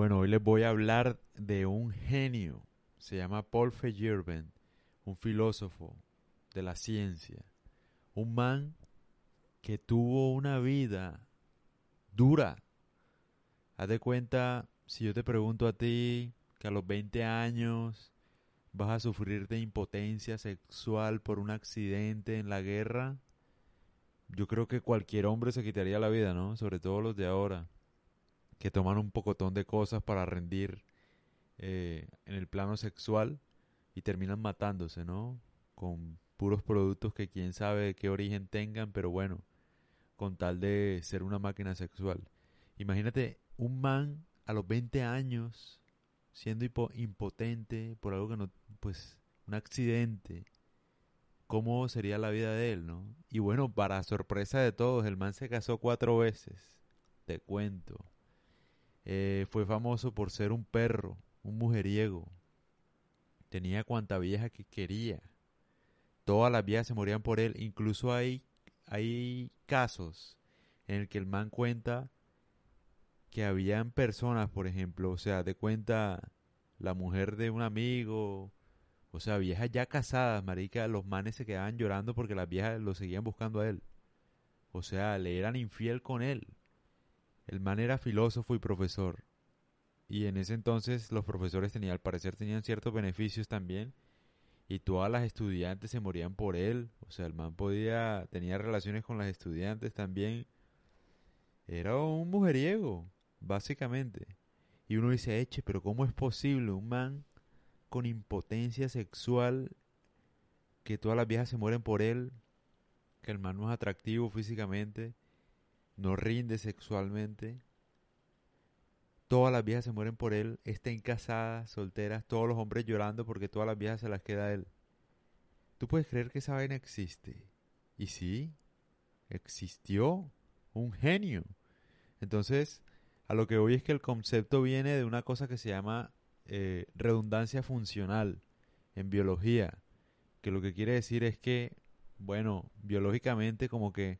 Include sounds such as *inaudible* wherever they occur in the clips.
Bueno, hoy les voy a hablar de un genio. Se llama Paul Feyerabend, un filósofo de la ciencia. Un man que tuvo una vida dura. Haz de cuenta, si yo te pregunto a ti que a los 20 años vas a sufrir de impotencia sexual por un accidente en la guerra, yo creo que cualquier hombre se quitaría la vida, ¿no? Sobre todo los de ahora, que toman un pocotón de cosas para rendir eh, en el plano sexual y terminan matándose, ¿no? Con puros productos que quién sabe qué origen tengan, pero bueno, con tal de ser una máquina sexual. Imagínate un man a los 20 años siendo impotente por algo que no, pues, un accidente, cómo sería la vida de él, ¿no? Y bueno, para sorpresa de todos, el man se casó cuatro veces, te cuento. Eh, fue famoso por ser un perro, un mujeriego. Tenía cuanta vieja que quería. Todas las viejas se morían por él. Incluso hay, hay casos en el que el man cuenta que habían personas, por ejemplo, o sea, de cuenta la mujer de un amigo o sea, viejas ya casadas, marica, los manes se quedaban llorando porque las viejas lo seguían buscando a él. O sea, le eran infiel con él. El man era filósofo y profesor. Y en ese entonces los profesores tenían, al parecer, tenían ciertos beneficios también. Y todas las estudiantes se morían por él. O sea, el man podía, tenía relaciones con las estudiantes también. Era un mujeriego, básicamente. Y uno dice, eche, pero ¿cómo es posible un man con impotencia sexual, que todas las viejas se mueren por él, que el man no es atractivo físicamente, no rinde sexualmente, todas las viejas se mueren por él, estén casadas, solteras, todos los hombres llorando porque todas las viejas se las queda él. ¿Tú puedes creer que esa vaina existe? Y sí, existió un genio. Entonces, a lo que voy es que el concepto viene de una cosa que se llama eh, redundancia funcional en biología, que lo que quiere decir es que, bueno, biológicamente como que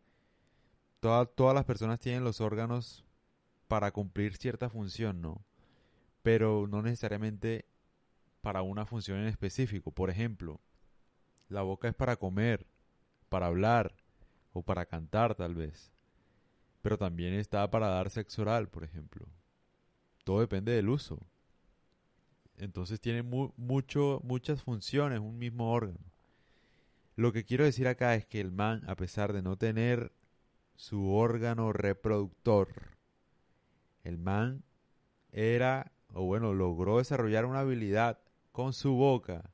todas las personas tienen los órganos para cumplir cierta función, ¿no? Pero no necesariamente para una función en específico. Por ejemplo, la boca es para comer, para hablar o para cantar tal vez. Pero también está para dar sexo oral, por ejemplo. Todo depende del uso. Entonces tiene mucho, muchas funciones un mismo órgano. Lo que quiero decir acá es que el man, a pesar de no tener su órgano reproductor, el man era, o bueno, logró desarrollar una habilidad con su boca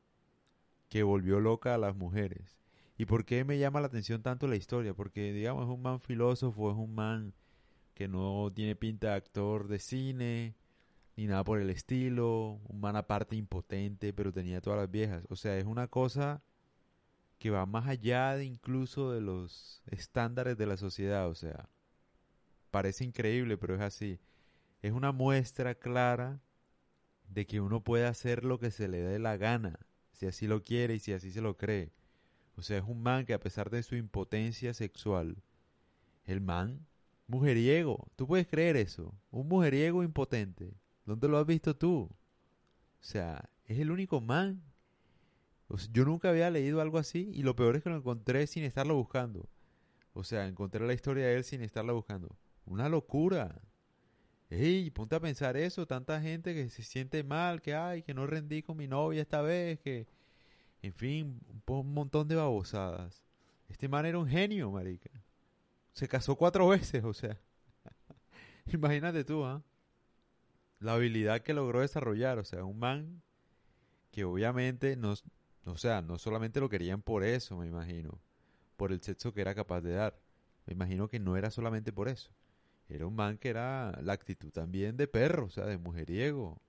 que volvió loca a las mujeres. ¿Y por qué me llama la atención tanto la historia? Porque, digamos, es un man filósofo, es un man que no tiene pinta de actor de cine, ni nada por el estilo, un man aparte impotente, pero tenía todas las viejas. O sea, es una cosa que va más allá de incluso de los estándares de la sociedad. O sea, parece increíble, pero es así. Es una muestra clara de que uno puede hacer lo que se le dé la gana, si así lo quiere y si así se lo cree. O sea, es un man que a pesar de su impotencia sexual, el man, mujeriego, ¿tú puedes creer eso? Un mujeriego impotente ¿Dónde lo has visto tú? O sea, es el único man. Yo nunca había leído algo así y lo peor es que lo encontré sin estarlo buscando. O sea, encontré la historia de él sin estarla buscando. Una locura. Ey, ponte a pensar eso, tanta gente que se siente mal, que ay, que no rendí con mi novia esta vez, que en fin, un, montón de babosadas. Este man era un genio, marica. Se casó cuatro *laughs* veces, o sea. *laughs* Imagínate tú, ¿ah? la habilidad que logró desarrollar. O sea, un man que obviamente no, o sea, no solamente lo querían por eso, me imagino, por el sexo que era capaz de dar. Me imagino que no era solamente por eso. Era un man que era la actitud también de perro, o sea, de mujeriego.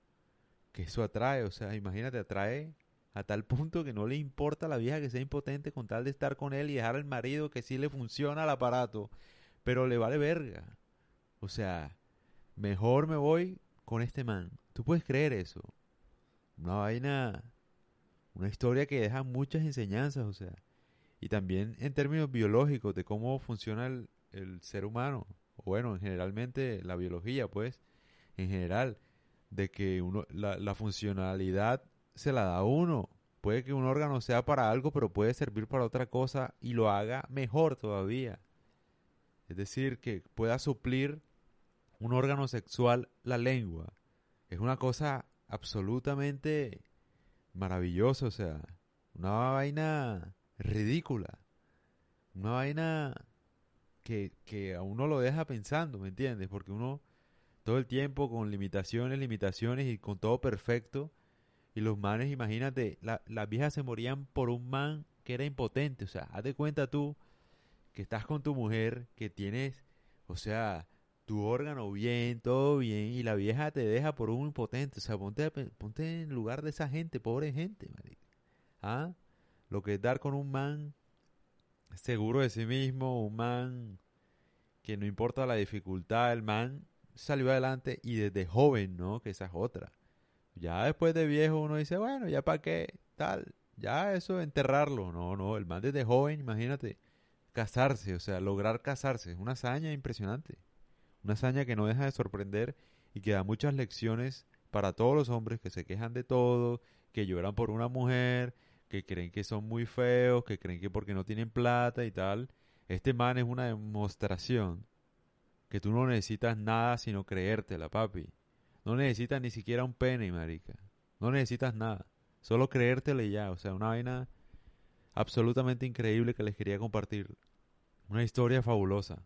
Que eso atrae, o sea, imagínate, atrae a tal punto que no le importa a la vieja que sea impotente con tal de estar con él y dejar al marido que sí le funciona el aparato, pero le vale verga. O sea, mejor me voy con este man. ¿Tú puedes creer eso? Una vaina, una historia que deja muchas enseñanzas, o sea. Y también en términos biológicos de cómo funciona el, ser humano. O bueno, generalmente la biología, pues, en general. de que uno, la, funcionalidad se la da uno. Puede que un órgano sea para algo, pero puede servir para otra cosa y lo haga mejor todavía. Es decir, que pueda suplir un órgano sexual la lengua. Es una cosa absolutamente maravillosa, o sea, una vaina ridícula. Una vaina que, que a uno lo deja pensando, ¿me entiendes? Porque uno todo el tiempo con limitaciones, limitaciones y con todo perfecto. Y los manes, imagínate, las viejas se morían por un man que era impotente. O sea, haz de cuenta tú que estás con tu mujer, que tienes, o sea, tu órgano bien, todo bien, y la vieja te deja por un impotente. O sea, ponte, ponte en lugar de esa gente, pobre gente. ¿Ah? Lo que es dar con un man seguro de sí mismo, un man que no importa la dificultad, el man salió adelante y desde joven, ¿no? Que esa es otra. Ya después de viejo uno dice, bueno, ya para qué, tal, ya eso enterrarlo. No, no, el man desde joven, imagínate, casarse, o sea, lograr casarse, es una hazaña impresionante. Una hazaña que no deja de sorprender y que da muchas lecciones para todos los hombres que se quejan de todo, que lloran por una mujer, que creen que son muy feos, que creen que porque no tienen plata y tal. Este man es una demostración que tú no necesitas nada sino creértela, papi. No necesitas ni siquiera un pene, marica. No necesitas nada. Solo creértela y ya. O sea, una vaina absolutamente increíble que les quería compartir. Una historia fabulosa.